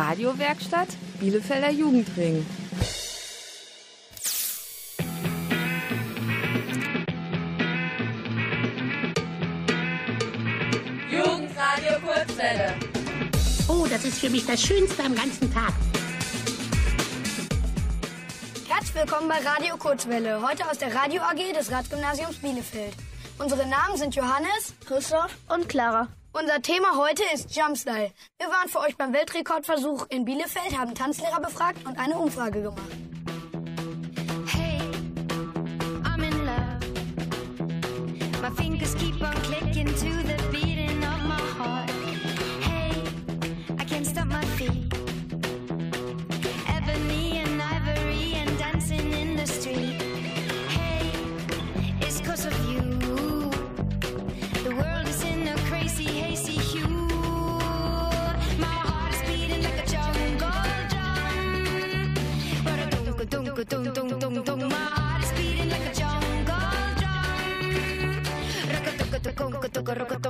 Radiowerkstatt Bielefelder Jugendring. Jugendradio Kurzwelle. Oh, das ist für mich das Schönste am ganzen Tag. Herzlich willkommen bei Radio Kurzwelle, heute aus der Radio AG des Radgymnasiums Bielefeld. Unsere Namen sind Johannes, Christoph und Clara. Unser Thema heute ist Jumpstyle. Wir waren für euch beim Weltrekordversuch in Bielefeld, haben Tanzlehrer befragt und eine Umfrage gemacht. Hey, I'm in love. My fingers keep on clicking to the Ba-da-dum-ka-dum-ka-dum-dum-dum-dum. My heart is beating like a jungle drum. Rock-a-tuk-a-tuk-a-tuk-a-tuk-a-tuk-a-tung-tung.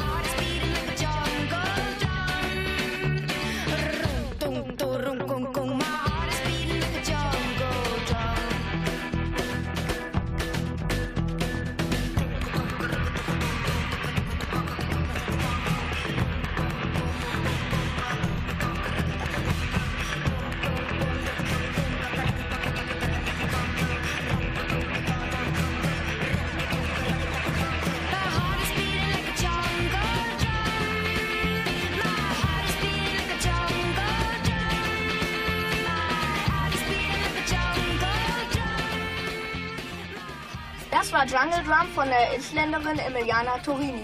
Jungle Drum von der Isländerin Emiliana Torini.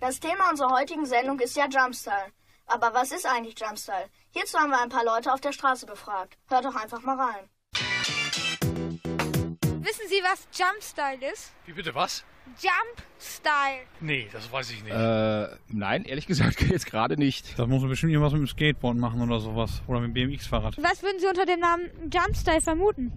Das Thema unserer heutigen Sendung ist ja Jumpstyle. Aber was ist eigentlich Jumpstyle? Hierzu haben wir ein paar Leute auf der Straße befragt. Hört doch einfach mal rein. Wissen Sie, was Jumpstyle ist? Wie bitte was? Jumpstyle. Nee, das weiß ich nicht. Äh, nein, ehrlich gesagt jetzt gerade nicht. Das muss man bestimmt irgendwas mit dem Skateboard machen oder sowas. Oder mit dem BMX-Fahrrad. Was würden Sie unter dem Namen Jumpstyle vermuten?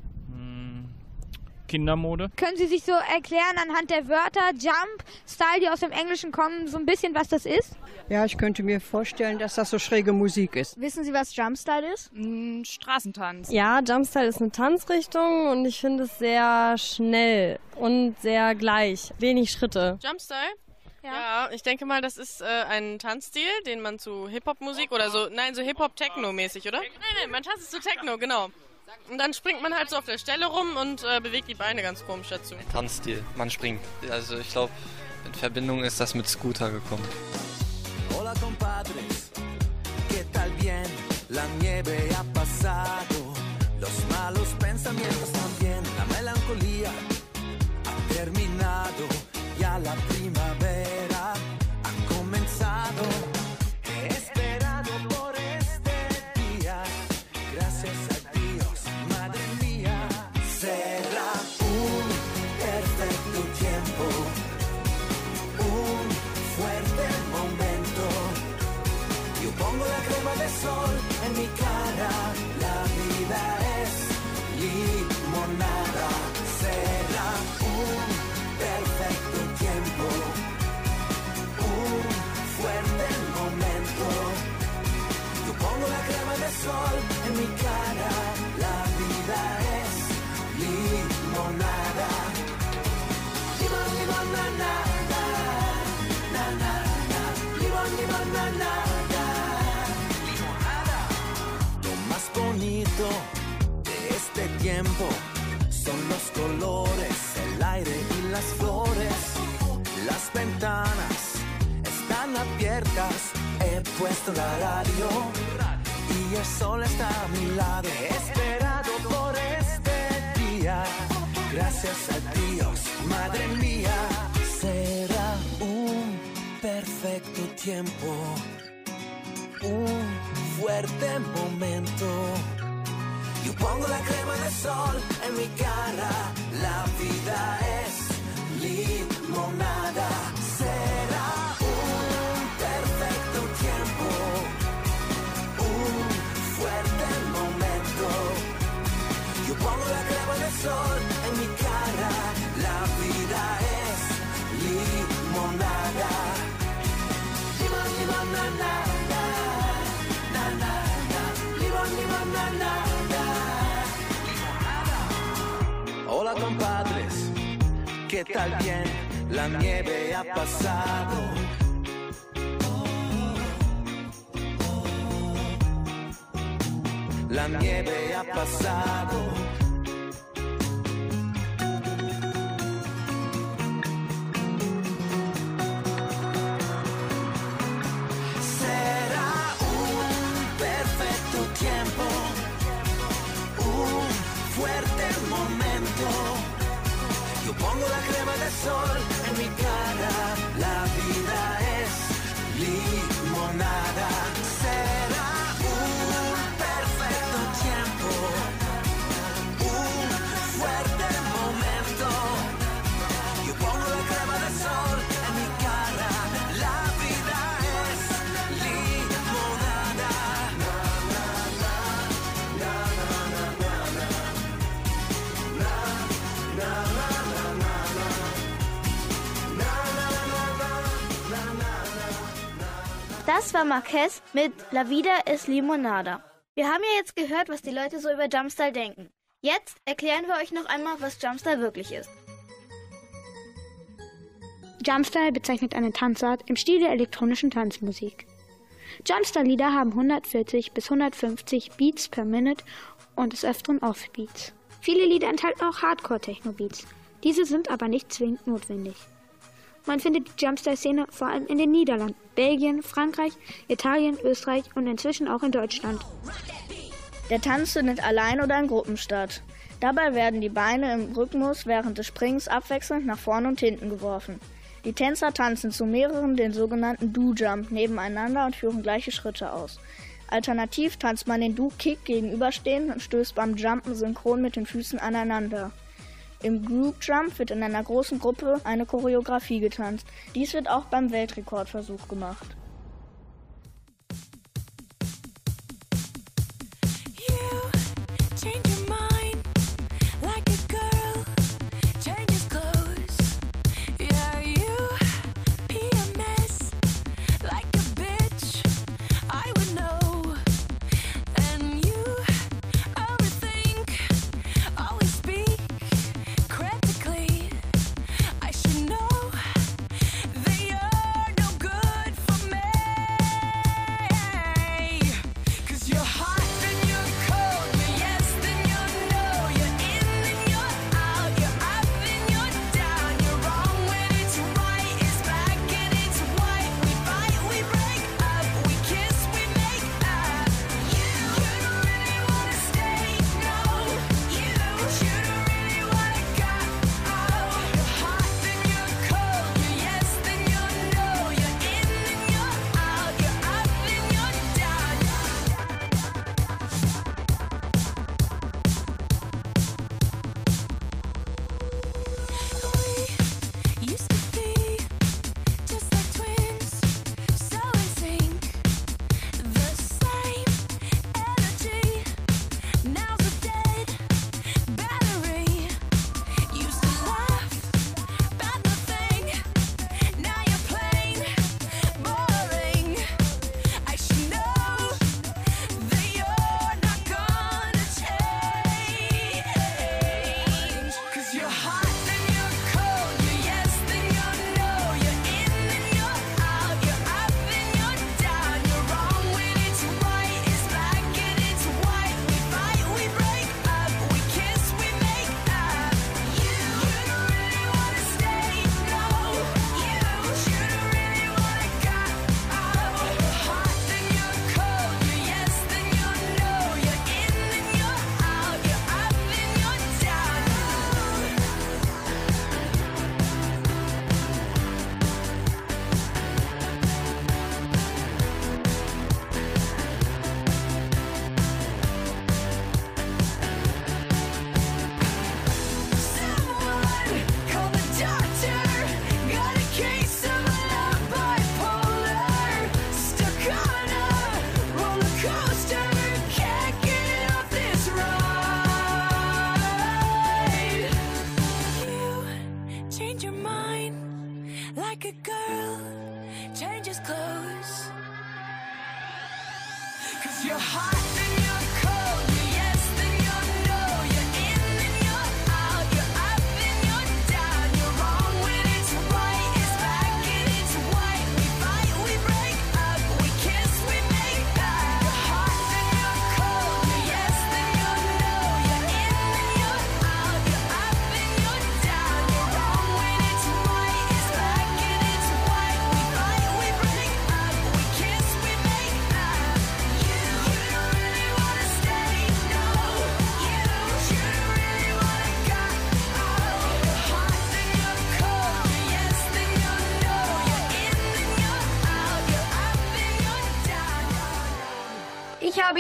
Kindermode? Können Sie sich so erklären anhand der Wörter Jump, Style, die aus dem Englischen kommen, so ein bisschen, was das ist? Ja, ich könnte mir vorstellen, dass das so schräge Musik ist. Wissen Sie, was Jumpstyle ist? Straßentanz. Ja, Jumpstyle ist eine Tanzrichtung und ich finde es sehr schnell und sehr gleich. Wenig Schritte. Jumpstyle? Ja. ich denke mal, das ist äh, ein Tanzstil, den man zu Hip-Hop-Musik oder so, nein, so Hip-Hop-Techno-mäßig, oder? Nein, nein, man tanzt zu Techno, genau. Und dann springt man halt so auf der Stelle rum und äh, bewegt die Beine ganz komisch dazu. Tanzstil, man springt. Also ich glaube, in Verbindung ist das mit Scooter gekommen. Hola compadres, ¿qué tal bien? La nieve ha pasado, los malos pensamientos he puesto la radio y el sol está a mi lado. Esperado por este día. Gracias a Dios, madre mía. Será un perfecto tiempo, un fuerte momento. Yo pongo la crema de sol en mi cara. La vida es limonada. Será compadres, ¿qué tal bien? La nieve ha pasado. La nieve ha pasado. on Das war Marquez mit La Vida es Limonada. Wir haben ja jetzt gehört, was die Leute so über Jumpstyle denken. Jetzt erklären wir euch noch einmal, was Jumpstyle wirklich ist. Jumpstyle bezeichnet eine Tanzart im Stil der elektronischen Tanzmusik. Jumpstyle-Lieder haben 140 bis 150 Beats per Minute und des Öfteren Offbeats. Viele Lieder enthalten auch Hardcore-Techno-Beats. Diese sind aber nicht zwingend notwendig. Man findet die Jumpstyle-Szene vor allem in den Niederlanden, Belgien, Frankreich, Italien, Österreich und inzwischen auch in Deutschland. Der Tanz findet allein oder in Gruppen statt. Dabei werden die Beine im Rhythmus während des Springs abwechselnd nach vorn und hinten geworfen. Die Tänzer tanzen zu mehreren, den sogenannten Do-Jump, nebeneinander und führen gleiche Schritte aus. Alternativ tanzt man den Do-Kick gegenüberstehend und stößt beim Jumpen synchron mit den Füßen aneinander. Im Group Jump wird in einer großen Gruppe eine Choreografie getanzt. Dies wird auch beim Weltrekordversuch gemacht.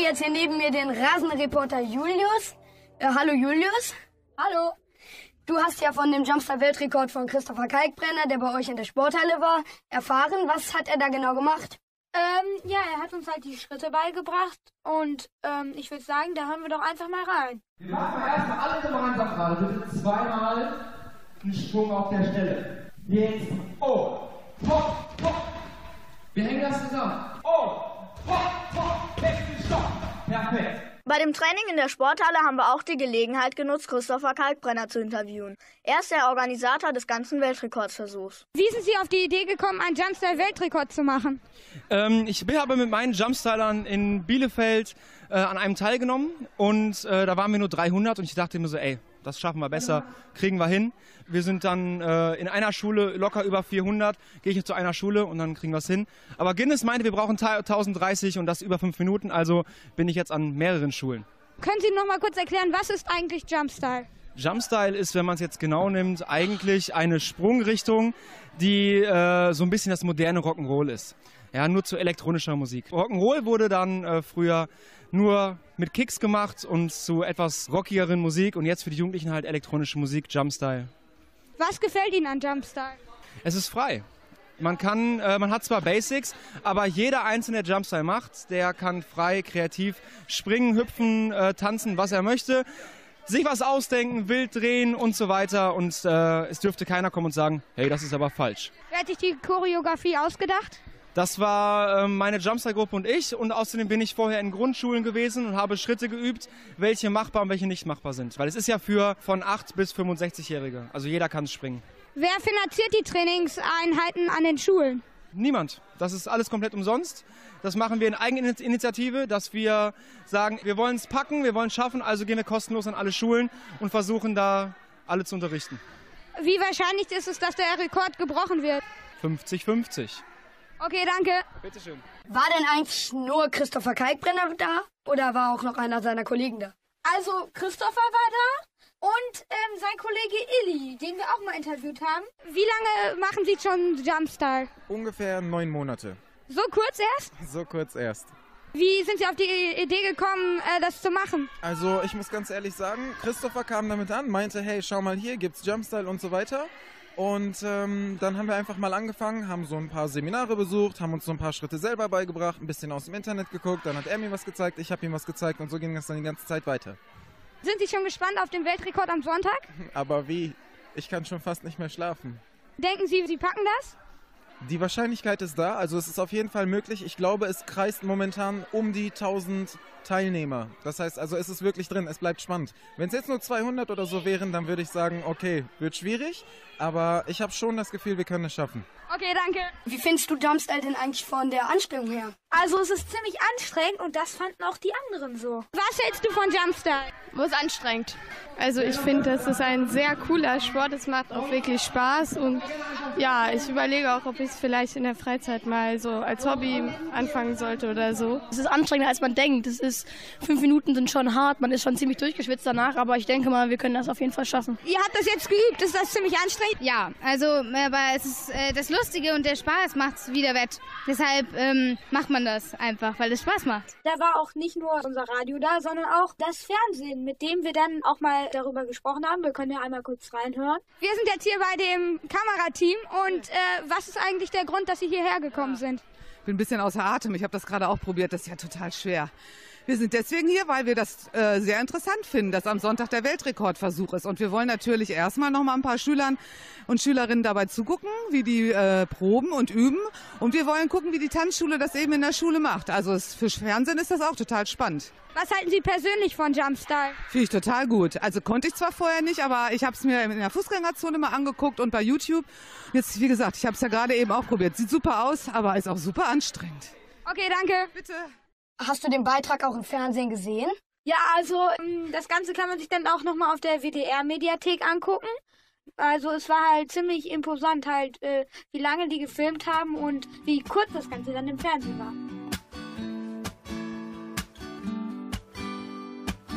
Jetzt hier neben mir den Rasenreporter Julius. Äh, hallo Julius. Hallo. Du hast ja von dem Jumpstyle-Weltrekord von Christopher Kalkbrenner, der bei euch in der Sporthalle war, erfahren. Was hat er da genau gemacht? Ähm, ja, er hat uns halt die Schritte beigebracht und ähm, ich würde sagen, da hören wir doch einfach mal rein. Wir machen erstmal alle gemeinsam gerade bitte zweimal einen Sprung auf der Stelle. Jetzt, oh, hopp, hopp. Wir hängen das zusammen. Oh, Bei dem Training in der Sporthalle haben wir auch die Gelegenheit genutzt, Christopher Kalkbrenner zu interviewen. Er ist der Organisator des ganzen Weltrekordsversuchs. Wie sind Sie auf die Idee gekommen, einen Jumpstyle-Weltrekord zu machen? Ähm, ich habe mit meinen Jumpstylern in Bielefeld äh, an einem teilgenommen und äh, da waren wir nur 300 und ich dachte mir so, ey, das schaffen wir besser, kriegen wir hin. Wir sind dann äh, in einer Schule locker über 400, gehe ich zu einer Schule und dann kriegen wir es hin. Aber Guinness meinte, wir brauchen 1030 und das über fünf Minuten, also bin ich jetzt an mehreren Schulen. Können Sie noch mal kurz erklären, was ist eigentlich Jumpstyle? Jumpstyle ist, wenn man es jetzt genau nimmt, eigentlich eine Sprungrichtung, die äh, so ein bisschen das moderne Rock'n'Roll ist. Ja, nur zu elektronischer Musik. Rock'n'Roll wurde dann äh, früher nur mit Kicks gemacht und zu etwas rockigeren Musik und jetzt für die Jugendlichen halt elektronische Musik, Jumpstyle. Was gefällt Ihnen an Jumpstyle? Es ist frei. Man kann, äh, man hat zwar Basics, aber jeder einzelne der Jumpstyle macht, der kann frei, kreativ springen, hüpfen, äh, tanzen, was er möchte, sich was ausdenken, wild drehen und so weiter. Und äh, es dürfte keiner kommen und sagen, hey, das ist aber falsch. Wer hat sich die Choreografie ausgedacht? Das war äh, meine Jumpstyle-Gruppe und ich. Und außerdem bin ich vorher in Grundschulen gewesen und habe Schritte geübt, welche machbar und welche nicht machbar sind. Weil es ist ja für von 8 bis 65-Jährige. Also jeder kann springen. Wer finanziert die Trainingseinheiten an den Schulen? Niemand. Das ist alles komplett umsonst. Das machen wir in Eigeninitiative, dass wir sagen, wir wollen es packen, wir wollen es schaffen, also gehen wir kostenlos an alle Schulen und versuchen da alle zu unterrichten. Wie wahrscheinlich ist es, dass der Rekord gebrochen wird? 50-50. Okay, danke. Bitteschön. War denn eigentlich nur Christopher Kalkbrenner da oder war auch noch einer seiner Kollegen da? Also, Christopher war da und ähm, sein Kollege Illy, den wir auch mal interviewt haben. Wie lange machen Sie schon Jumpstyle? Ungefähr neun Monate. So kurz erst? So kurz erst. Wie sind Sie auf die Idee gekommen, äh, das zu machen? Also ich muss ganz ehrlich sagen, Christopher kam damit an, meinte, hey, schau mal hier, gibt's Jumpstyle und so weiter. Und ähm, dann haben wir einfach mal angefangen, haben so ein paar Seminare besucht, haben uns so ein paar Schritte selber beigebracht, ein bisschen aus dem Internet geguckt, dann hat er mir was gezeigt, ich habe ihm was gezeigt und so ging das dann die ganze Zeit weiter. Sind Sie schon gespannt auf den Weltrekord am Sonntag? Aber wie? Ich kann schon fast nicht mehr schlafen. Denken Sie, Sie packen das? Die Wahrscheinlichkeit ist da, also es ist auf jeden Fall möglich. Ich glaube, es kreist momentan um die 1000 Teilnehmer. Das heißt, also es ist wirklich drin, es bleibt spannend. Wenn es jetzt nur 200 oder so wären, dann würde ich sagen, okay, wird schwierig, aber ich habe schon das Gefühl, wir können es schaffen. Okay, danke. Wie findest du Jumpstyle denn eigentlich von der Anstrengung her? Also es ist ziemlich anstrengend und das fanden auch die anderen so. Was hältst du von Jumpstyle? Muss anstrengend. Also ich finde, das ist ein sehr cooler Sport. Es macht auch wirklich Spaß und ja, ich überlege auch, ob ich es vielleicht in der Freizeit mal so als Hobby anfangen sollte oder so. Es ist anstrengender, als man denkt. Es ist fünf Minuten sind schon hart, man ist schon ziemlich durchgeschwitzt danach, aber ich denke mal, wir können das auf jeden Fall schaffen. Ihr habt das jetzt geübt, ist das ziemlich anstrengend? Ja, also aber es ist äh, das Lustige und der Spaß macht es wieder wett. Deshalb ähm, macht man das einfach, weil es Spaß macht. Da war auch nicht nur unser Radio da, sondern auch das Fernsehen, mit dem wir dann auch mal darüber gesprochen haben. Wir können ja einmal kurz reinhören. Wir sind jetzt hier bei dem Kamerateam und äh, was ist eigentlich der Grund, dass Sie hierher gekommen sind? bin ein bisschen außer Atem. Ich habe das gerade auch probiert. Das ist ja total schwer. Wir sind deswegen hier, weil wir das äh, sehr interessant finden, dass am Sonntag der Weltrekordversuch ist. Und wir wollen natürlich erstmal noch mal ein paar Schülern und Schülerinnen dabei zugucken, wie die äh, proben und üben. Und wir wollen gucken, wie die Tanzschule das eben in der Schule macht. Also es, für Fernsehen ist das auch total spannend. Was halten Sie persönlich von Jumpstyle? Finde ich total gut. Also konnte ich zwar vorher nicht, aber ich habe es mir in der Fußgängerzone mal angeguckt und bei YouTube. Jetzt, wie gesagt, ich habe es ja gerade eben auch probiert. Sieht super aus, aber ist auch super anstrengend. Okay, danke. Bitte. Hast du den Beitrag auch im Fernsehen gesehen? Ja, also ähm, das Ganze kann man sich dann auch nochmal auf der WDR-Mediathek angucken. Also es war halt ziemlich imposant halt, äh, wie lange die gefilmt haben und wie kurz das Ganze dann im Fernsehen war.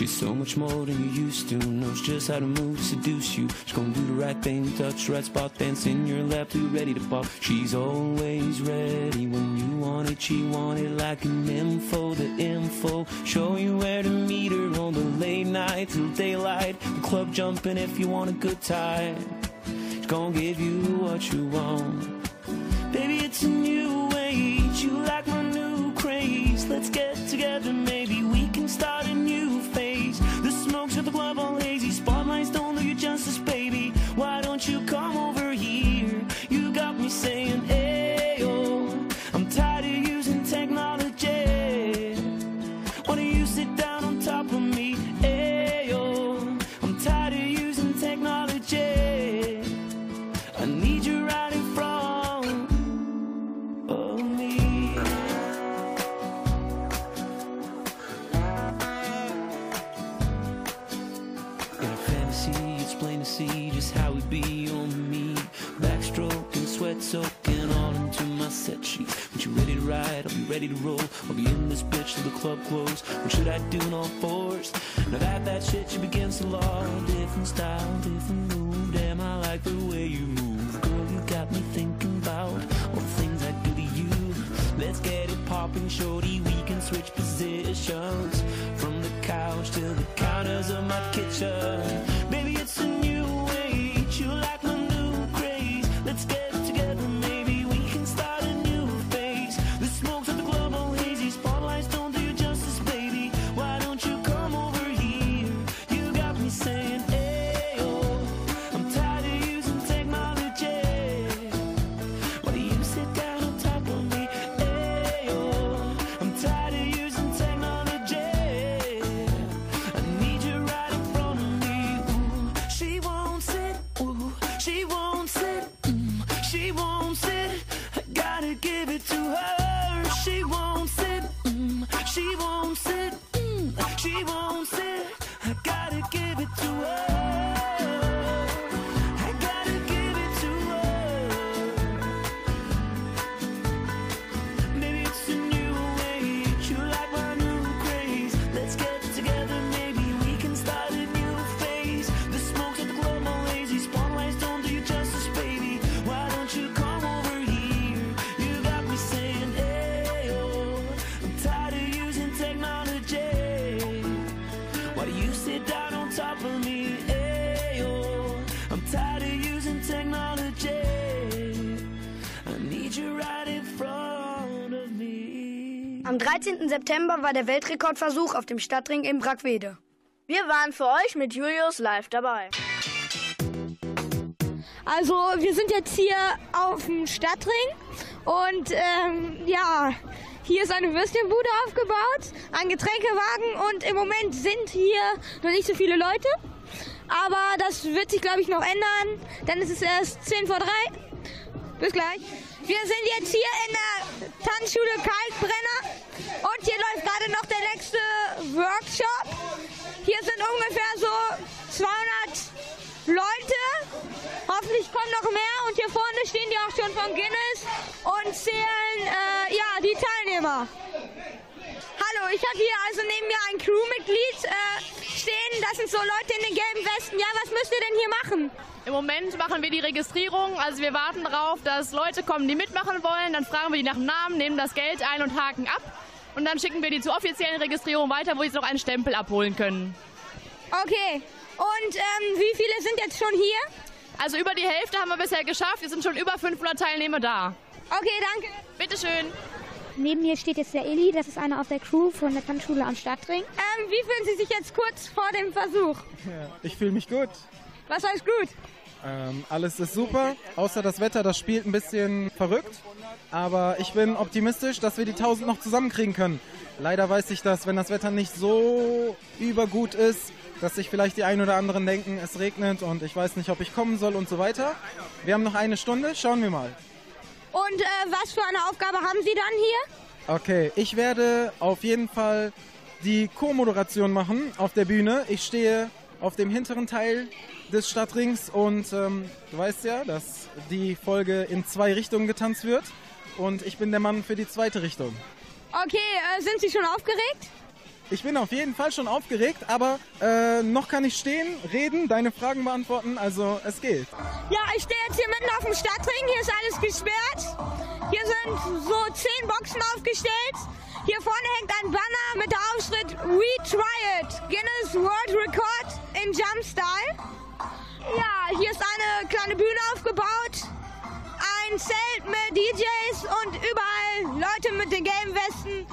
She's so much more than you used to. Knows just how to move, seduce you. She's gonna do the right thing, touch the right spot, dance in your lap, too ready to pop. She's always ready when you want it. She want it like an info, the info. Show you where to meet her on the late night till daylight. The club jumping if you want a good time. She's gonna give you what you want. Baby, it's a new age. You like my new craze. Let's get together, maybe we can start a new you come over I'll be ready to roll. I'll be in this bitch till the club close. What should I do in all fours? Now that that shit you begins to law. Different style, different move. Damn, I like the way you move. Girl, you got me thinking about all the things I do to you. Let's get it popping, shorty. We can switch positions from the couch to the counters of my kitchen. Baby, it's a new 13. September war der Weltrekordversuch auf dem Stadtring in Brackwede. Wir waren für euch mit Julius live dabei. Also wir sind jetzt hier auf dem Stadtring und ähm, ja, hier ist eine Würstchenbude aufgebaut, ein Getränkewagen und im Moment sind hier noch nicht so viele Leute. Aber das wird sich, glaube ich, noch ändern, denn es ist erst 10 vor 3. Bis gleich. Wir sind jetzt hier in der Tanzschule Kalkbrenner und hier läuft gerade noch der nächste Workshop. Hier sind ungefähr so 200 Leute. Hoffentlich kommen noch mehr und hier vorne stehen die auch schon vom Guinness und zählen äh, ja die Teilnehmer. Ich habe hier also neben mir ein Crewmitglied äh, stehen. Das sind so Leute in den gelben Westen. Ja, was müsst ihr denn hier machen? Im Moment machen wir die Registrierung. Also wir warten darauf, dass Leute kommen, die mitmachen wollen. Dann fragen wir die nach dem Namen, nehmen das Geld ein und haken ab. Und dann schicken wir die zur offiziellen Registrierung weiter, wo sie noch einen Stempel abholen können. Okay. Und ähm, wie viele sind jetzt schon hier? Also über die Hälfte haben wir bisher geschafft. Es sind schon über 500 Teilnehmer da. Okay, danke. Bitteschön. Neben mir steht jetzt der Eli, das ist einer aus der Crew von der Tanzschule am Stadtring. Ähm, wie fühlen Sie sich jetzt kurz vor dem Versuch? Ich fühle mich gut. Was heißt gut? Ähm, alles ist super, außer das Wetter, das spielt ein bisschen verrückt. Aber ich bin optimistisch, dass wir die 1000 noch zusammenkriegen können. Leider weiß ich, dass wenn das Wetter nicht so übergut ist, dass sich vielleicht die einen oder anderen denken, es regnet und ich weiß nicht, ob ich kommen soll und so weiter. Wir haben noch eine Stunde, schauen wir mal. Und äh, was für eine Aufgabe haben Sie dann hier? Okay, ich werde auf jeden Fall die Co-Moderation machen auf der Bühne. Ich stehe auf dem hinteren Teil des Stadtrings und ähm, du weißt ja, dass die Folge in zwei Richtungen getanzt wird und ich bin der Mann für die zweite Richtung. Okay, äh, sind Sie schon aufgeregt? Ich bin auf jeden Fall schon aufgeregt, aber äh, noch kann ich stehen, reden, deine Fragen beantworten, also es geht. Ja, ich stehe jetzt hier mitten auf dem Stadtring. Hier ist alles gesperrt. Hier sind so zehn Boxen aufgestellt. Hier vorne hängt ein Banner mit der Aufschrift We Try It, Guinness World Record in Jump Style. Ja, hier ist eine kleine Bühne aufgebaut, ein Zelt mit DJs und überall Leute mit den gelben Westen,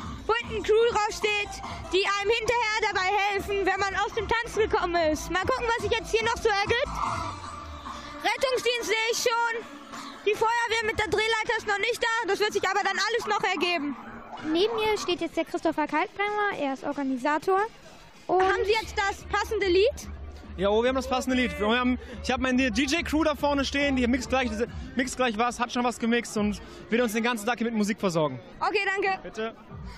hinten Crew draufsteht, die einem hinterher dabei helfen, wenn man aus dem Tanz gekommen ist. Mal gucken, was sich jetzt hier noch so ergibt. Rettungsdienst sehe ich schon. Die Feuerwehr mit der Drehleiter ist noch nicht da. Das wird sich aber dann alles noch ergeben. Neben mir steht jetzt der Christopher Kaltbrenner, er ist Organisator. Und Haben Sie jetzt das passende Lied? Ja, oh, wir haben das passende Lied. Wir haben, ich habe meine DJ-Crew da vorne stehen, die mixt gleich, mixt gleich was, hat schon was gemixt und wird uns den ganzen Tag hier mit Musik versorgen. Okay, danke. Bitte.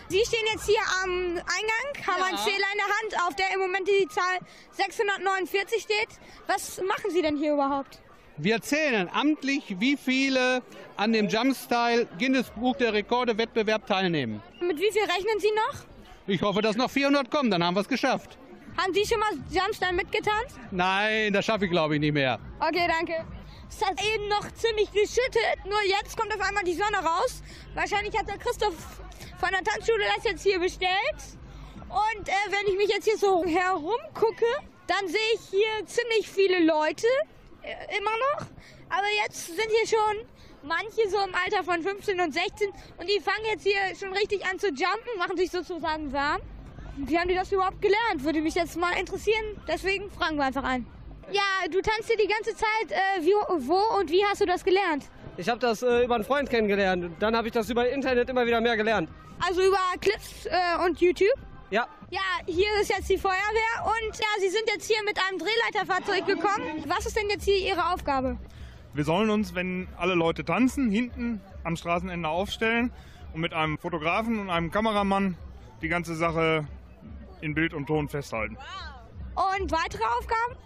Sie stehen jetzt hier am Eingang, haben Ja. einen Zähler in der Hand, auf der im Moment die Zahl 649 steht. Was machen Sie denn hier überhaupt? Wir zählen amtlich, wie viele an dem Jumpstyle Guinness Buch der Rekorde Wettbewerb teilnehmen. Mit wie viel rechnen Sie noch? Ich hoffe, dass noch 400 kommen, dann haben wir es geschafft. Haben Sie schon mal Jumpstyle mitgetanzt? Nein, das schaffe ich glaube ich nicht mehr. Okay, danke. Es hat eben noch ziemlich geschüttet, nur jetzt kommt auf einmal die Sonne raus. Wahrscheinlich hat der Christoph von der Tanzschule das jetzt hier bestellt. Und äh, wenn ich mich jetzt hier so herumgucke, dann sehe ich hier ziemlich viele Leute, äh, immer noch. Aber jetzt sind hier schon manche so im Alter von 15 und 16 und die fangen jetzt hier schon richtig an zu jumpen, machen sich sozusagen warm. Wie haben die das überhaupt gelernt? Würde mich jetzt mal interessieren. Deswegen fragen wir einfach an. Ja, du tanzt hier die ganze Zeit. Äh, wie, wo und wie hast du das gelernt? Ich habe das äh, über einen Freund kennengelernt. und Dann habe ich das über Internet immer wieder mehr gelernt. Also über Clips äh, und YouTube? Ja. Ja, hier ist jetzt die Feuerwehr und ja, Sie sind jetzt hier mit einem Drehleiterfahrzeug gekommen. Was ist denn jetzt hier Ihre Aufgabe? Wir sollen uns, wenn alle Leute tanzen, hinten am Straßenende aufstellen und mit einem Fotografen und einem Kameramann die ganze Sache in Bild und Ton festhalten. Und weitere Aufgaben?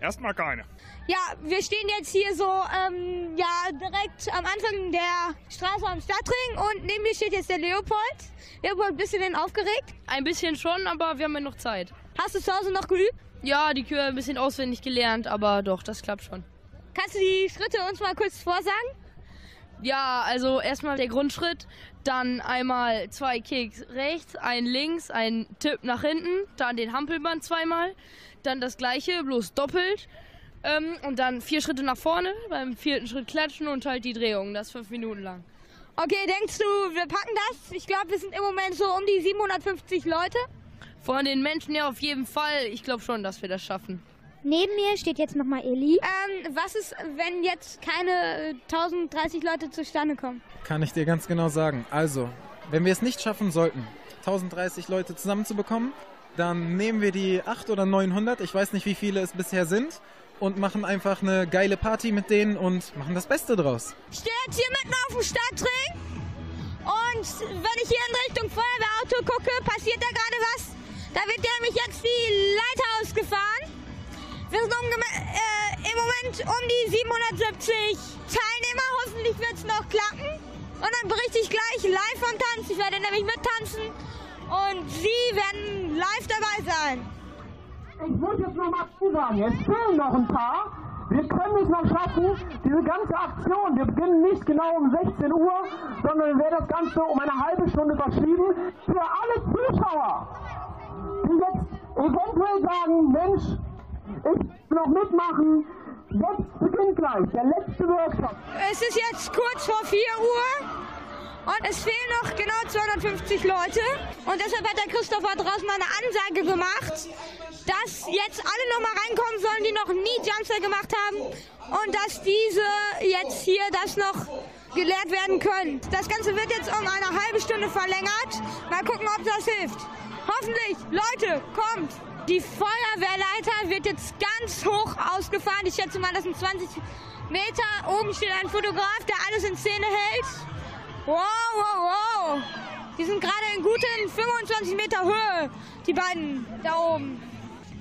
Erstmal keine. Ja, wir stehen jetzt hier so ähm, ja, direkt am Anfang der Straße am Stadtring und neben mir steht jetzt der Leopold. Leopold, bist du denn aufgeregt? Ein bisschen schon, aber wir haben ja noch Zeit. Hast du zu Hause noch geübt? Ja, die Kühe ein bisschen auswendig gelernt, aber doch, das klappt schon. Kannst du die Schritte uns mal kurz vorsagen? Ja, also erstmal der Grundschritt, dann einmal zwei Kicks rechts, ein links, ein Tipp nach hinten, dann den Hampelband zweimal, dann das gleiche, bloß doppelt. Ähm, und dann vier Schritte nach vorne, beim vierten Schritt klatschen und halt die Drehung, das fünf Minuten lang. Okay, denkst du, wir packen das? Ich glaube, wir sind im Moment so um die 750 Leute. Von den Menschen ja auf jeden Fall. Ich glaube schon, dass wir das schaffen. Neben mir steht jetzt nochmal Eli. Ähm, was ist, wenn jetzt keine äh, 1030 Leute zustande kommen? Kann ich dir ganz genau sagen. Also, wenn wir es nicht schaffen sollten, 1030 Leute zusammenzubekommen, dann nehmen wir die 800 oder 900, ich weiß nicht, wie viele es bisher sind, und machen einfach eine geile Party mit denen und machen das Beste draus. Ich stehe jetzt hier mitten auf dem Stadtring und wenn ich hier in Richtung Feuerwehrauto gucke, passiert da gerade was. Da wird nämlich jetzt die Leiter ausgefahren. Wir sind umgeme- äh, im Moment um die 770 Teilnehmer. Hoffentlich wird es noch klappen. Und dann berichte ich gleich live vom Tanz. Ich werde nämlich mittanzen. und sie werden live dabei sein. Ich muss jetzt noch mal zusagen, es fehlen noch ein paar. Wir können es noch schaffen, diese ganze Aktion. Wir beginnen nicht genau um 16 Uhr, sondern wir werden das Ganze um eine halbe Stunde verschieben. Für alle Zuschauer, die jetzt eventuell sagen, Mensch, will noch mitmachen. Jetzt beginnt gleich der letzte Workshop. Es ist jetzt kurz vor 4 Uhr und es fehlen noch genau 250 Leute. Und deshalb hat der Christopher draußen eine Ansage gemacht, dass jetzt alle nochmal reinkommen sollen, die noch nie Jumpstyle gemacht haben und dass diese jetzt hier das noch gelehrt werden können. Das Ganze wird jetzt um eine halbe Stunde verlängert. Mal gucken, ob das hilft. Hoffentlich, Leute, kommt! Die Feuerwehrleiter wird jetzt ganz hoch ausgefahren. Ich schätze mal, das sind 20 Meter. Oben steht ein Fotograf, der alles in Szene hält. Wow, wow, wow. Die sind gerade in guten 25 Meter Höhe, die beiden da oben.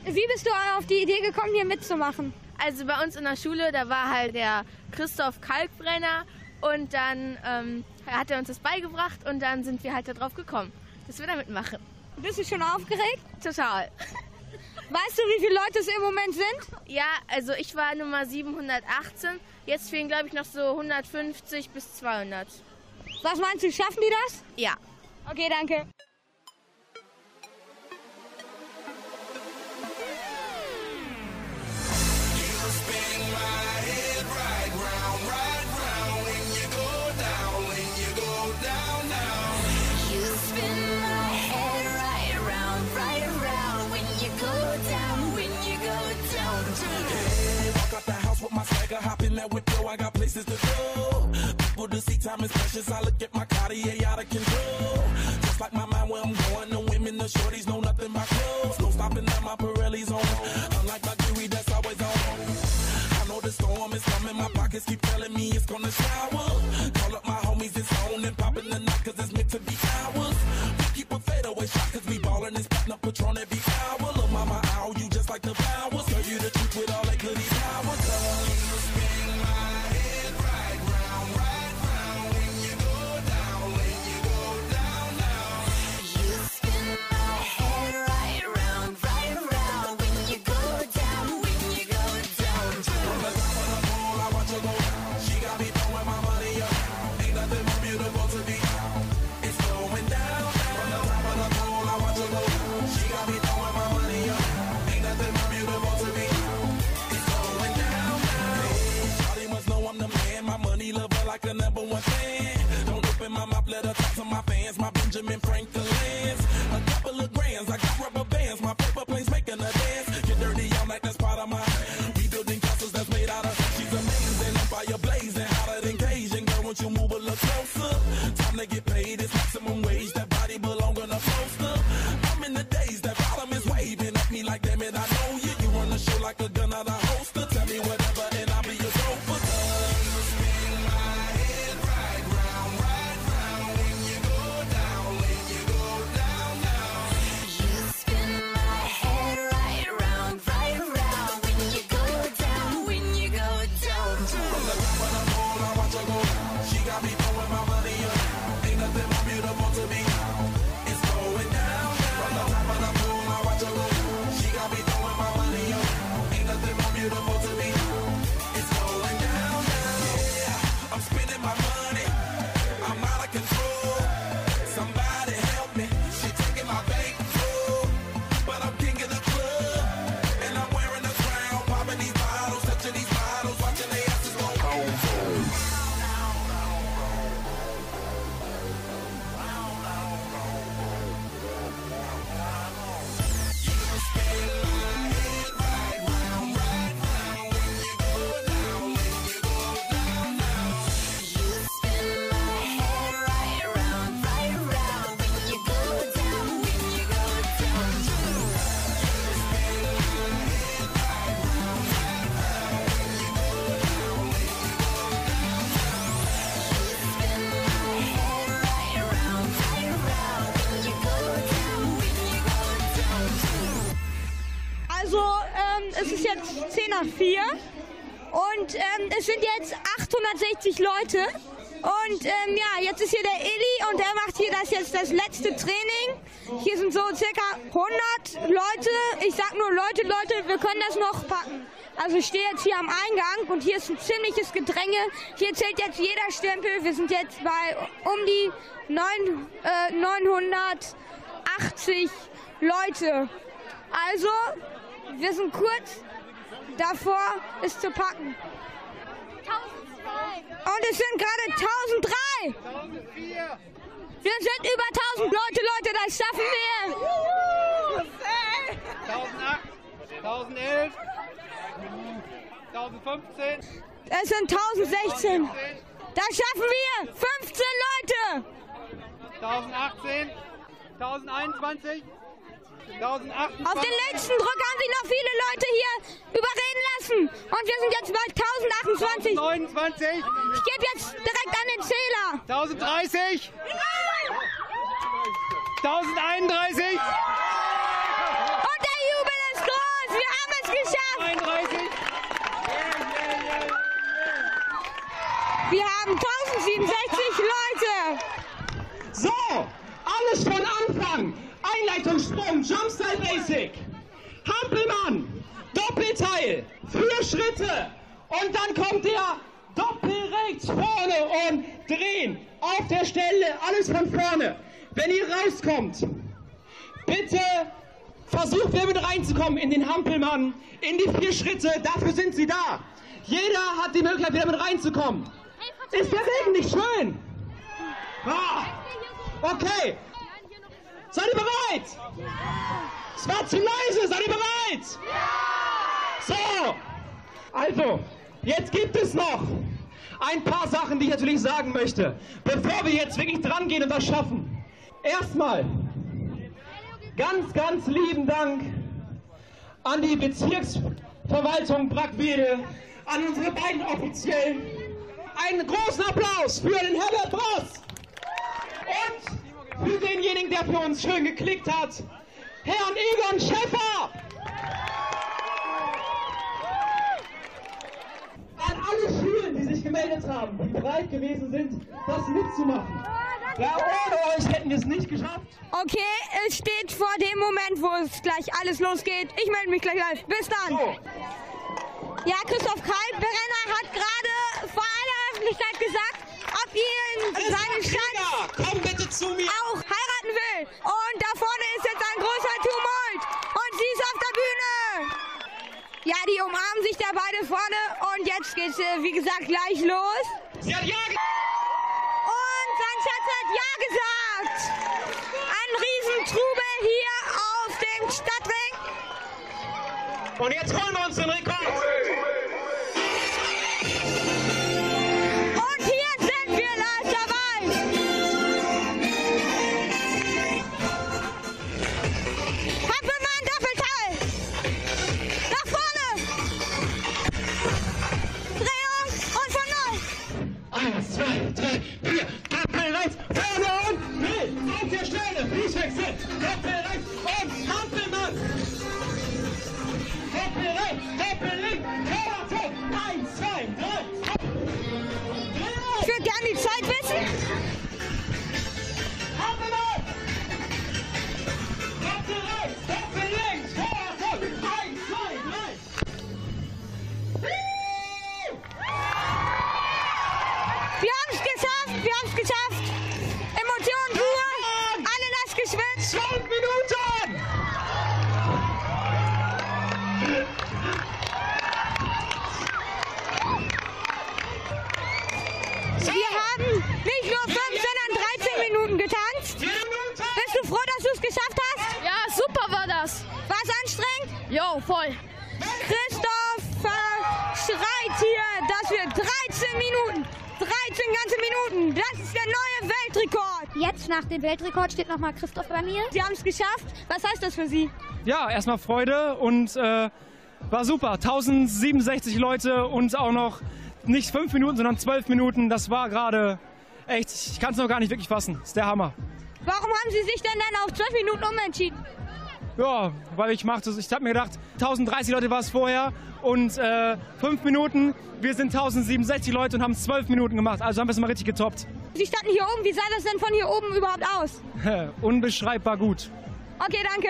Wie bist du auf die Idee gekommen, hier mitzumachen? Also bei uns in der Schule, da war halt der Christoph Kalkbrenner und dann ähm, hat er uns das beigebracht und dann sind wir halt darauf gekommen, dass wir da mitmachen. Bist du schon aufgeregt? Total. Weißt du, wie viele Leute es im Moment sind? Ja, also ich war Nummer 718. Jetzt fehlen, glaube ich, noch so 150 bis 200. Was meinst du, schaffen die das? Ja. Okay, danke. That I got places to go. People to see, time is precious. I look at my Cartier out of control. 860 Leute Und ähm, ja, jetzt ist hier der Illy und der macht hier das jetzt das letzte Training. Hier sind so circa 100 Leute. Ich sag nur Leute, Leute, wir können das noch packen. Also ich stehe jetzt hier am Eingang und hier ist ein ziemliches Gedränge. Hier zählt jetzt jeder Stempel. Wir sind jetzt bei um die 9, äh, 980 Leute. Also, wir sind kurz davor, es zu packen. Und es sind gerade 1003. Wir sind über 1000 Leute, Leute, das schaffen wir. 1008, 1011, 1015. Es sind 1016. Das schaffen wir. 15 Leute. 1018, 1021, 1028. Auf den letzten Druck haben sich noch viele Leute hier überreden lassen. Und wir sind jetzt bei 1028. 1029. Ich gebe jetzt direkt an den Zähler. 1030. 1031. Und der Jubel ist groß. Wir haben es geschafft. 32. Wir haben 1067 Leute. So, alles von Anfang. Einleitungssprung, Jumpstyle Basic. Hampelmann, Doppelteil, vier Schritte. Und dann kommt der Doppelrechts vorne und drehen. Auf der Stelle, alles von vorne. Wenn ihr rauskommt, bitte versucht wer mit reinzukommen in den Hampelmann, in die vier Schritte. Dafür sind sie da. Jeder hat die Möglichkeit, wieder mit reinzukommen. Ist der Regen nicht schön? Ah, okay. Seid ihr bereit? Es war zu leise. Seid ihr bereit? So. Also, jetzt gibt es noch ein paar Sachen, die ich natürlich sagen möchte, bevor wir jetzt wirklich dran gehen und das schaffen. Erstmal ganz, ganz lieben Dank an die Bezirksverwaltung Brackwede, an unsere beiden Offiziellen. Einen großen Applaus für den Herbert Bross und für denjenigen, der für uns schön geklickt hat, Herrn Egon Schäffer. An alle Schulen, die sich gemeldet haben, die bereit gewesen sind, das mitzumachen. Ja, ohne euch hätten wir es nicht geschafft. Okay, es steht vor dem Moment, wo es gleich alles losgeht. Ich melde mich gleich live. Bis dann. Ja, Christoph Kaltbrenner hat gerade vor aller Öffentlichkeit gesagt, ob ihn seine bitte zu mir. auch heiraten will. Und da vorne ist jetzt ein großer Tumult. Und sie ist auf der Bühne. Ja, die umarmen sich da beide vorne. Und jetzt geht's, äh, wie gesagt, gleich los. Sie hat ja Und sein Schatz hat Ja gesagt. Ein Riesentrubel hier auf dem Stadtring. Und jetzt holen wir uns den Rekord. Fußwechsel. Doppel und Hampelmann. Doppel rechts, doppel links. Vorwärts, eins, zwei, drei. Ich würde gerne die Zeit wissen. Dass du es geschafft hast? Ja, super war das. War es anstrengend? Jo, voll. Christoph schreit hier, dass wir 13 Minuten, 13 ganze Minuten, das ist der neue Weltrekord. Jetzt nach dem Weltrekord steht nochmal Christoph bei mir. Sie haben es geschafft. Was heißt das für Sie? Ja, erstmal Freude und äh, war super. 1067 Leute und auch noch nicht fünf Minuten, sondern zwölf Minuten. Das war gerade echt, ich kann es noch gar nicht wirklich fassen. Das ist der Hammer. Warum haben Sie sich denn dann auf 12 Minuten umentschieden? Ja, weil ich machte, ich habe mir gedacht, 1030 Leute war es vorher und äh, fünf Minuten, wir sind 1067 Leute und haben es zwölf Minuten gemacht, also haben wir es mal richtig getoppt. Sie standen hier oben. Wie sah das denn von hier oben überhaupt aus? Unbeschreibbar gut. Okay, danke.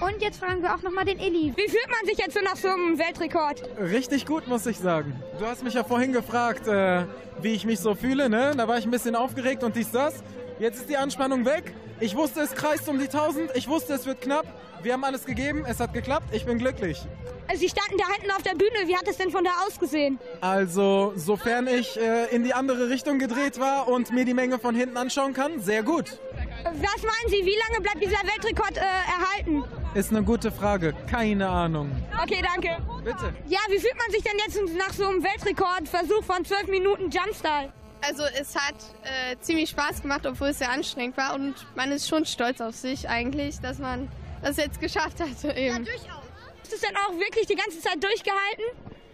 Und jetzt fragen wir auch nochmal den Eli. Wie fühlt man sich jetzt so nach so einem Weltrekord? Richtig gut, muss ich sagen. Du hast mich ja vorhin gefragt, äh, wie ich mich so fühle, ne? Da war ich ein bisschen aufgeregt und dies, das. Jetzt ist die Anspannung weg. Ich wusste, es kreist um die 1000. Ich wusste, es wird knapp. Wir haben alles gegeben. Es hat geklappt. Ich bin glücklich. Also, Sie standen da hinten auf der Bühne. Wie hat es denn von da ausgesehen? Also, sofern ich äh, in die andere Richtung gedreht war und mir die Menge von hinten anschauen kann, sehr gut. Was meinen Sie, wie lange bleibt dieser Weltrekord äh, erhalten? Ist eine gute Frage. Keine Ahnung. Okay, danke. Bitte. Ja, wie fühlt man sich denn jetzt nach so einem Weltrekordversuch von 12 Minuten Jumpstyle? Also es hat äh, ziemlich Spaß gemacht, obwohl es sehr anstrengend war und man ist schon stolz auf sich eigentlich, dass man das jetzt geschafft hat. Eben. Ja, durchaus. Hast du es dann auch wirklich die ganze Zeit durchgehalten?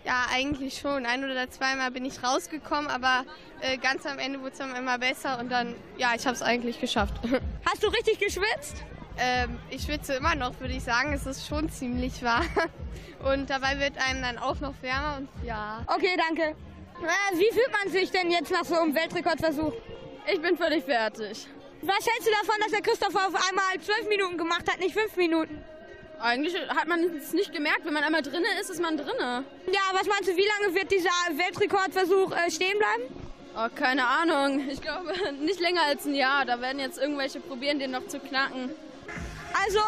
Ja, eigentlich schon. Ein oder zweimal bin ich rausgekommen, aber äh, ganz am Ende wurde es dann immer besser und dann, ja, ich habe es eigentlich geschafft. Hast du richtig geschwitzt? Ähm, ich schwitze immer noch, würde ich sagen. Es ist schon ziemlich warm. Und dabei wird einem dann auch noch wärmer und ja. Okay, danke. Wie fühlt man sich denn jetzt nach so einem Weltrekordversuch? Ich bin völlig fertig. Was hältst du davon, dass der Christopher auf einmal zwölf Minuten gemacht hat, nicht fünf Minuten? Eigentlich hat man es nicht gemerkt. Wenn man einmal drinne ist, ist man drinne. Ja, was meinst du, wie lange wird dieser Weltrekordversuch äh, stehen bleiben? Oh, keine Ahnung. Ich glaube nicht länger als ein Jahr. Da werden jetzt irgendwelche probieren, den noch zu knacken. Also,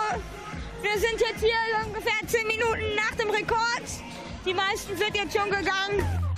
wir sind jetzt hier ungefähr zehn Minuten nach dem Rekord. Die meisten sind jetzt schon gegangen.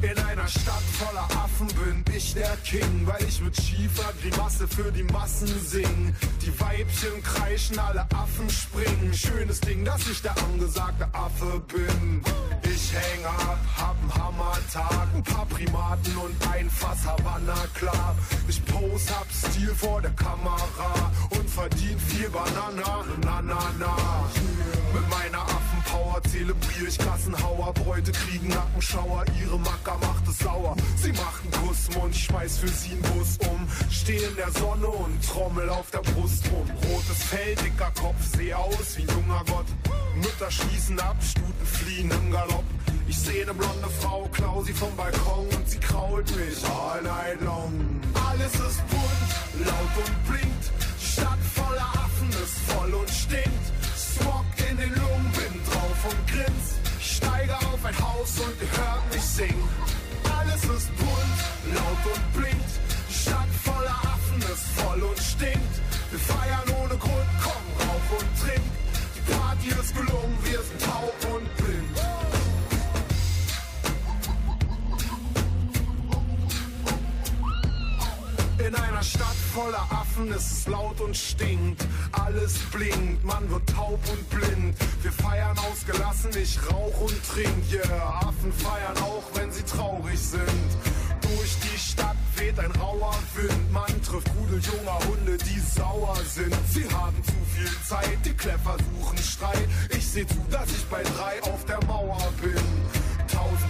In einer Stadt voller Affen bin ich der King, weil ich mit schiefer Grimasse für die Massen sing. Die Weibchen kreischen, alle Affen springen. Schönes Ding, dass ich der angesagte Affe bin. Ich häng ab, hab einen Hammertag, ein paar Primaten und ein Fass Havanna klar. Ich pose, hab Stil vor der Kamera und verdien viel Banana, na na na. Mit meiner Affenpower zelebriere ich Kassenhauer. Bräute kriegen Nackenschauer, ihre Macker macht es sauer. Sie machen Kussmund, ich schmeiß für sie einen Bus um. Steh in der Sonne und trommel auf der Brust rum. Rotes Fell, dicker Kopf, seh aus wie ein junger Gott. Mütter schließen ab, Stuten fliehen im Galopp. Ich seh ne blonde Frau, klau sie vom Balkon und sie krault mich all night long. Alles ist bunt, laut und blinkt. Stadt voller Affen ist voll und stinkt. Smog in den Lungen, bin drauf und grins. Ich steige auf ein Haus und ihr hört mich singen. Alles ist bunt, laut und blinkt. Stadt voller Affen ist voll und stinkt. Wir feiern ohne Grund, komm rauf und trink. Die Party ist gelungen, wir sind taub und blind. In einer Stadt voller Affen ist es laut und stinkt. Alles blinkt, man wird taub und blind. Wir feiern ausgelassen, ich rauch und trink. Yeah, Affen feiern auch, wenn sie traurig sind. Durch die Stadt weht ein rauer Wind. Man trifft Rudel junger Hunde, die sauer sind. Sie haben zu viel Zeit, die Kläffer suchen Streit. Ich seh zu, dass ich bei drei auf der Mauer bin.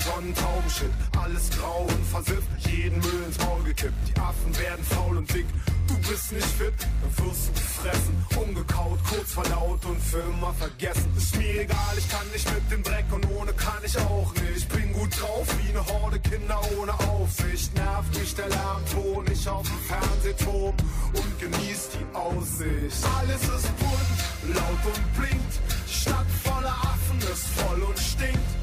Tonnen Taubenshit, alles grau und versifft, jeden Müll ins Maul gekippt. Die Affen werden faul und dick, du bist nicht fit, dann wirst du gefressen, umgekaut, kurz verdaut und für immer vergessen. Ist mir egal, ich kann nicht mit dem Dreck und ohne kann ich auch nicht. Bin gut drauf wie eine Horde Kinder ohne Aufsicht. Nervt mich der Lärmton, ich auf dem Fernsehturm und genieß die Aussicht. Alles ist bunt, laut und blinkt, Stadt voller Affen ist voll und stinkt.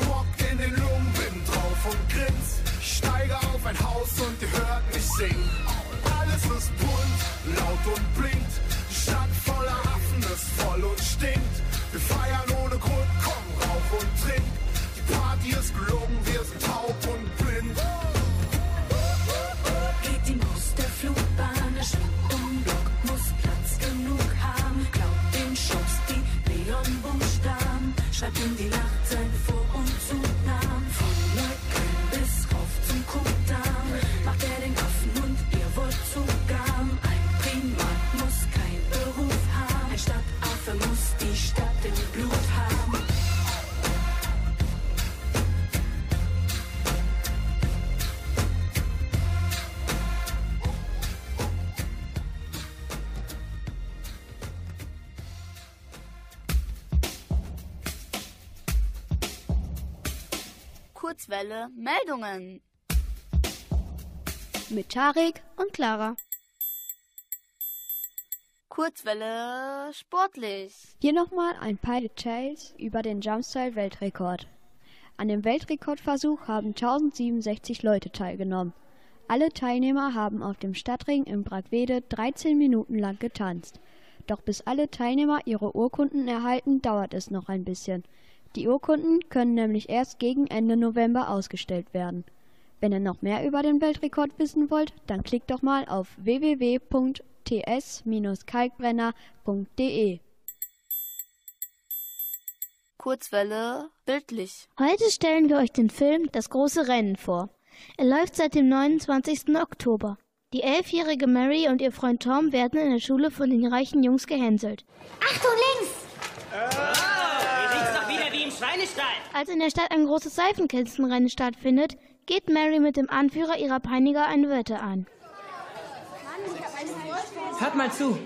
In den Lungen, bin drauf und grins. Ich steige auf ein Haus und ihr hört mich singen. Alles ist bunt, laut und blinkt. Stadt voller Affen ist voll und stinkt. Wir feiern ohne Grund, komm, rauch und trink. Die Party ist gelungen, wir sind taub und blind. Geht die Maus der Flugbahn, der Schwung um Block muss Platz genug haben. Glaubt den Shows die Neonbuchstaben, schreibt in die Nacht Kurzwelle Meldungen. Mit Tarek und Clara. Kurzwelle sportlich. Hier nochmal ein paar Details über den Jumpstyle-Weltrekord. An dem Weltrekordversuch haben 1067 Leute teilgenommen. Alle Teilnehmer haben auf dem Stadtring in Bragwede 13 Minuten lang getanzt. Doch bis alle Teilnehmer ihre Urkunden erhalten, dauert es noch ein bisschen. Die Urkunden können nämlich erst gegen Ende November ausgestellt werden. Wenn ihr noch mehr über den Weltrekord wissen wollt, dann klickt doch mal auf www.ts-kalkbrenner.de. Kurzwelle bildlich. Heute stellen wir euch den Film Das große Rennen vor. Er läuft seit dem 29. Oktober. Die elfjährige Mary und ihr Freund Tom werden in der Schule von den reichen Jungs gehänselt. Achtung links! Du Als in der Stadt ein großes Seifenkistenrennen stattfindet, geht Mary mit dem Anführer ihrer Peiniger eine Wette an. Hört mal zu.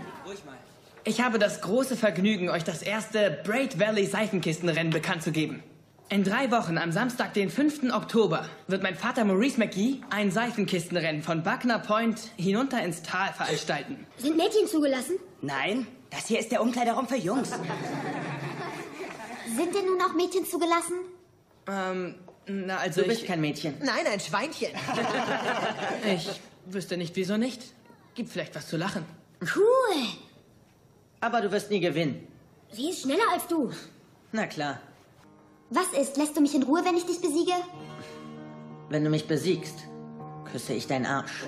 Ich habe das große Vergnügen, euch das erste Braid Valley Seifenkistenrennen bekannt zu geben. In drei Wochen, am Samstag, den 5. Oktober, wird mein Vater Maurice McGee ein Seifenkistenrennen von Buckner Point hinunter ins Tal veranstalten. Sind Mädchen zugelassen? Nein, das hier ist der Umkleideraum für Jungs. Sind denn nun auch Mädchen zugelassen? Ähm, na also Du bist ich... kein Mädchen. Nein, ein Schweinchen. ich wüsste nicht, wieso nicht. Gibt vielleicht was zu lachen. Cool. Aber du wirst nie gewinnen. Sie ist schneller als du. Na klar, Was ist? Lässt du mich in Ruhe, wenn ich dich besiege? wenn du mich besiegst, küsse ich deinen Arsch.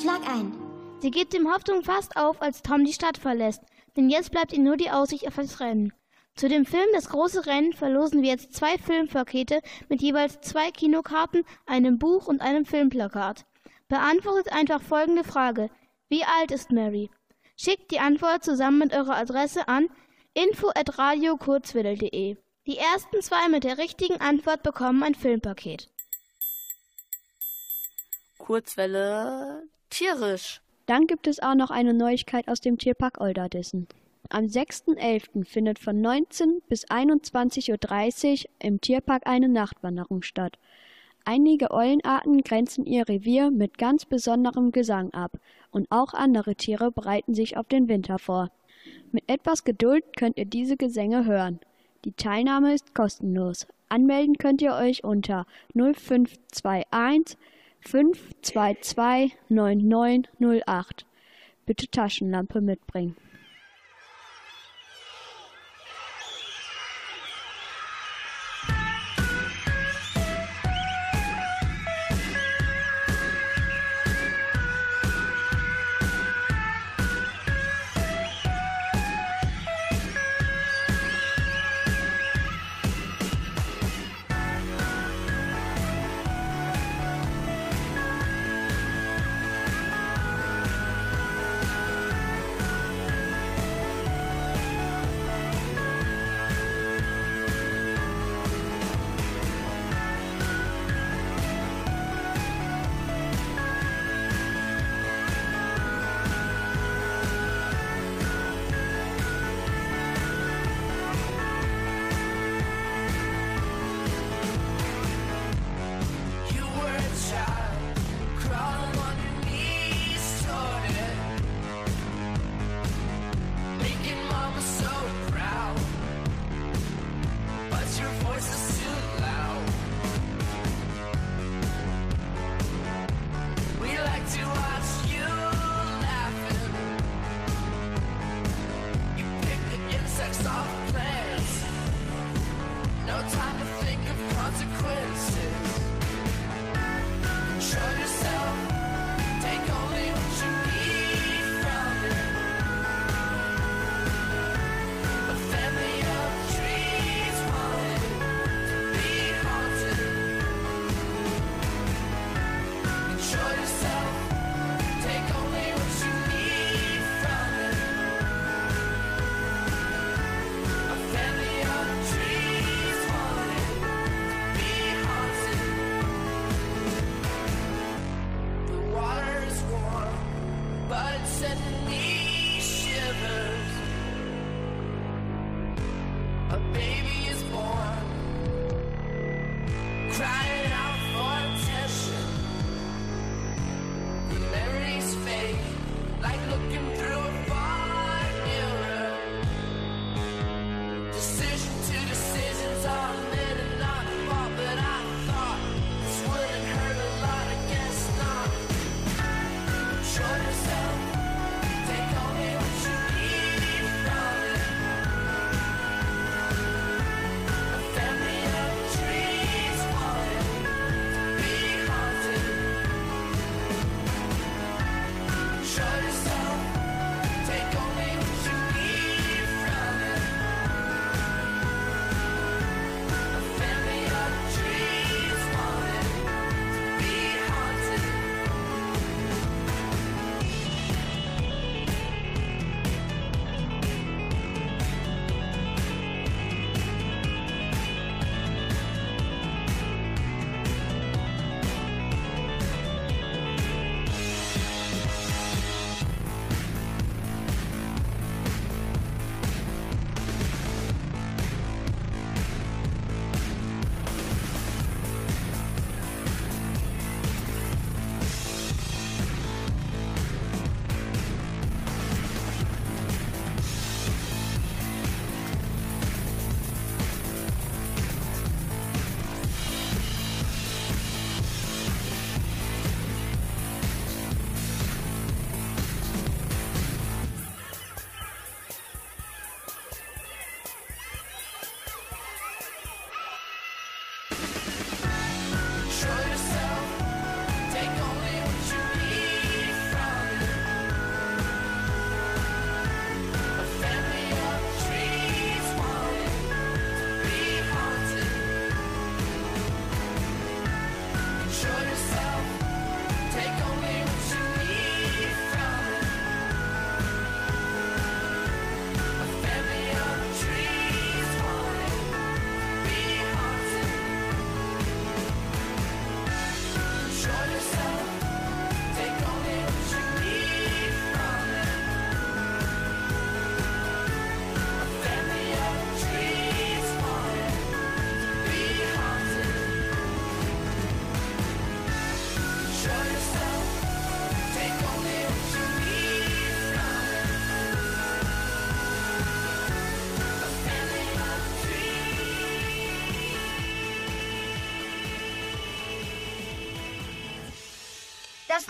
Schlag ein. Sie gibt ihm Hoffnung fast auf, als Tom die Stadt verlässt, denn jetzt bleibt ihm nur die Aussicht auf das Rennen. Zu dem Film Das große Rennen verlosen wir jetzt zwei Filmpakete mit jeweils zwei Kinokarten, einem Buch und einem Filmplakat. Beantwortet einfach folgende Frage. Wie alt ist Mary? Schickt die Antwort zusammen mit eurer Adresse an info@radiokurzwedel.de. Die ersten zwei mit der richtigen Antwort bekommen ein Filmpaket. Kurzwelle tierisch. Dann gibt es auch noch eine Neuigkeit aus dem Tierpark Olderdissen. Am 6.11. findet von 19 bis 21.30 Uhr im Tierpark eine Nachtwanderung statt. Einige Eulenarten grenzen ihr Revier mit ganz besonderem Gesang ab und auch andere Tiere bereiten sich auf den Winter vor. Mit etwas Geduld könnt ihr diese Gesänge hören. Die Teilnahme ist kostenlos. Anmelden könnt ihr euch unter 0521 522 9908. Bitte Taschenlampe mitbringen.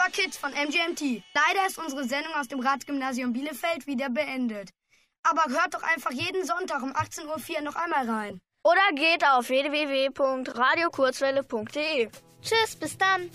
war Kids von MGMT. Leider ist unsere Sendung aus dem Ratsgymnasium Bielefeld wieder beendet. Aber hört doch einfach jeden Sonntag um 18.04 Uhr noch einmal rein. Oder geht auf www.radiokurzwelle.de. Tschüss, bis dann.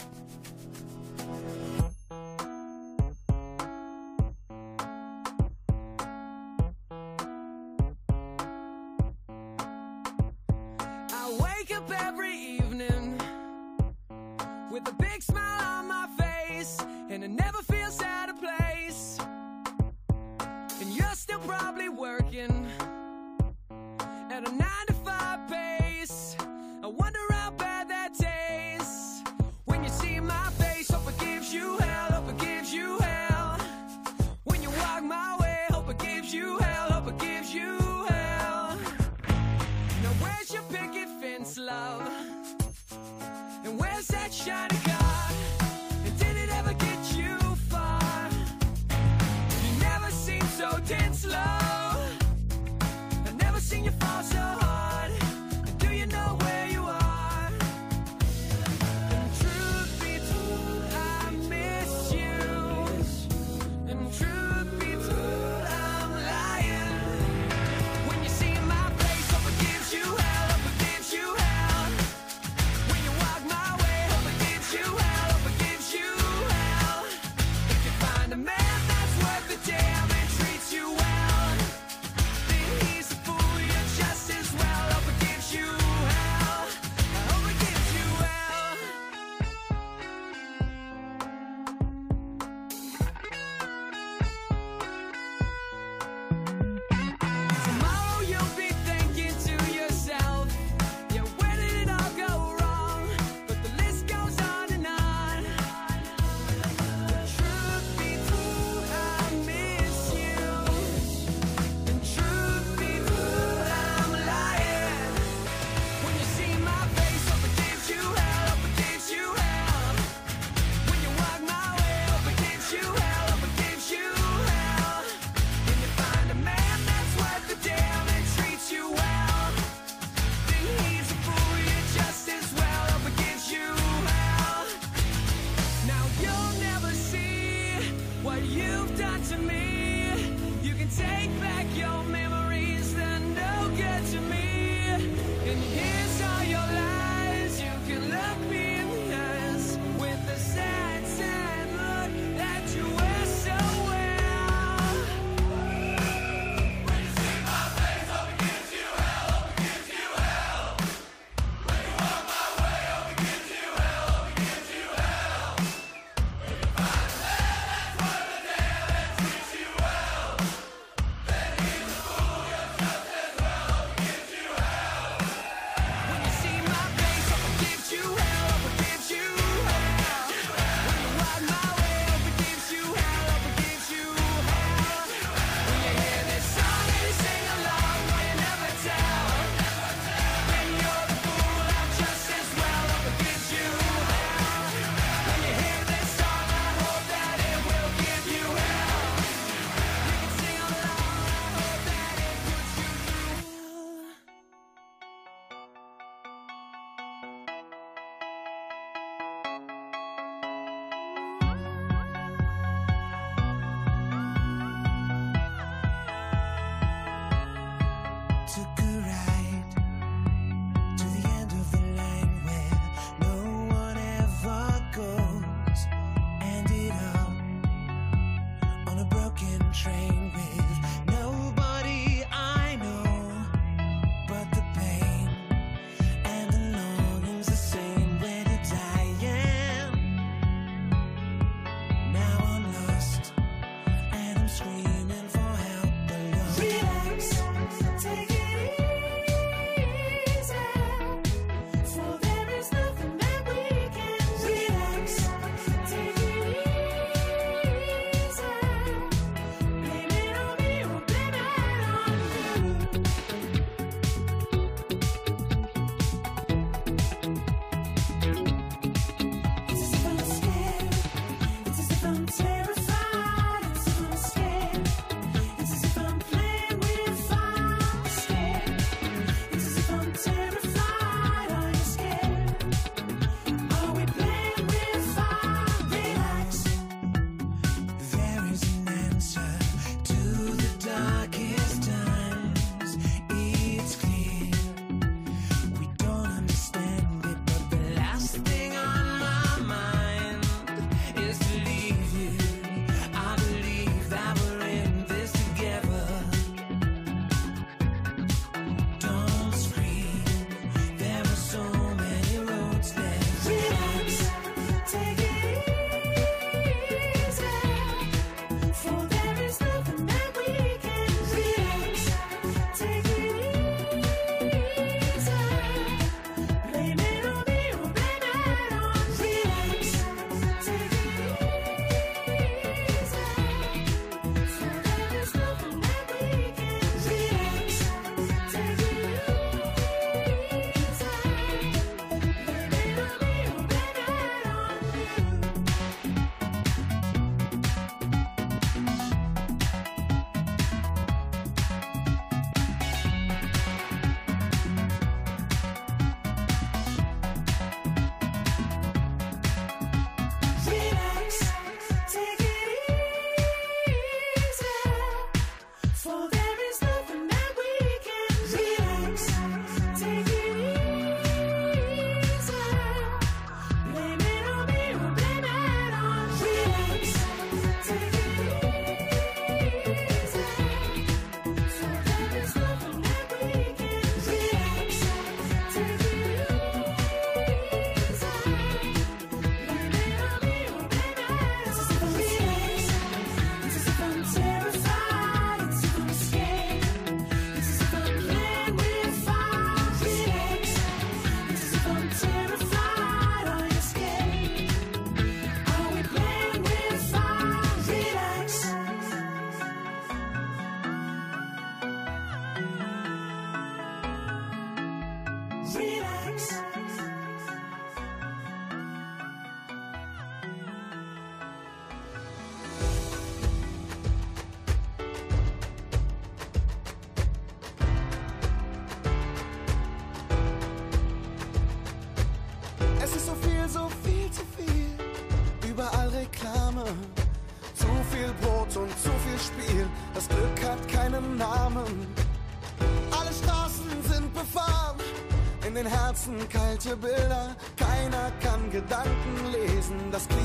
Kalte Bilder, keiner kann Gedanken lesen. Das klingt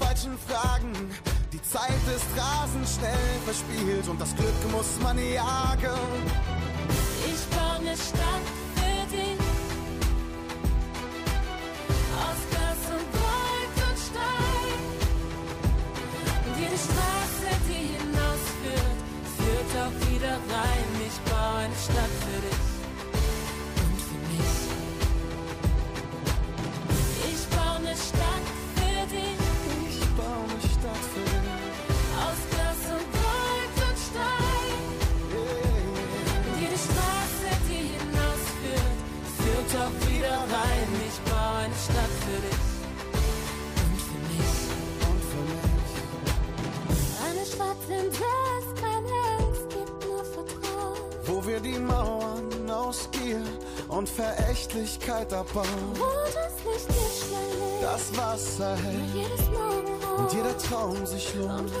falschen Fragen. Die Zeit ist rasend schnell verspielt und das Glück muss man jagen. Ich baue eine Stadt für dich. Aus Glas und Gold und Stein. Und jede Straße, die hinausführt, führt auch wieder rein. Ich baue eine Stadt für dich. sind es, keine Angst, gibt nur Vertrauen. Wo wir die Mauern aus Gier und Verächtlichkeit abbauen. Wo das Licht ist, das Wasser hält und jeder Traum sich lohnt.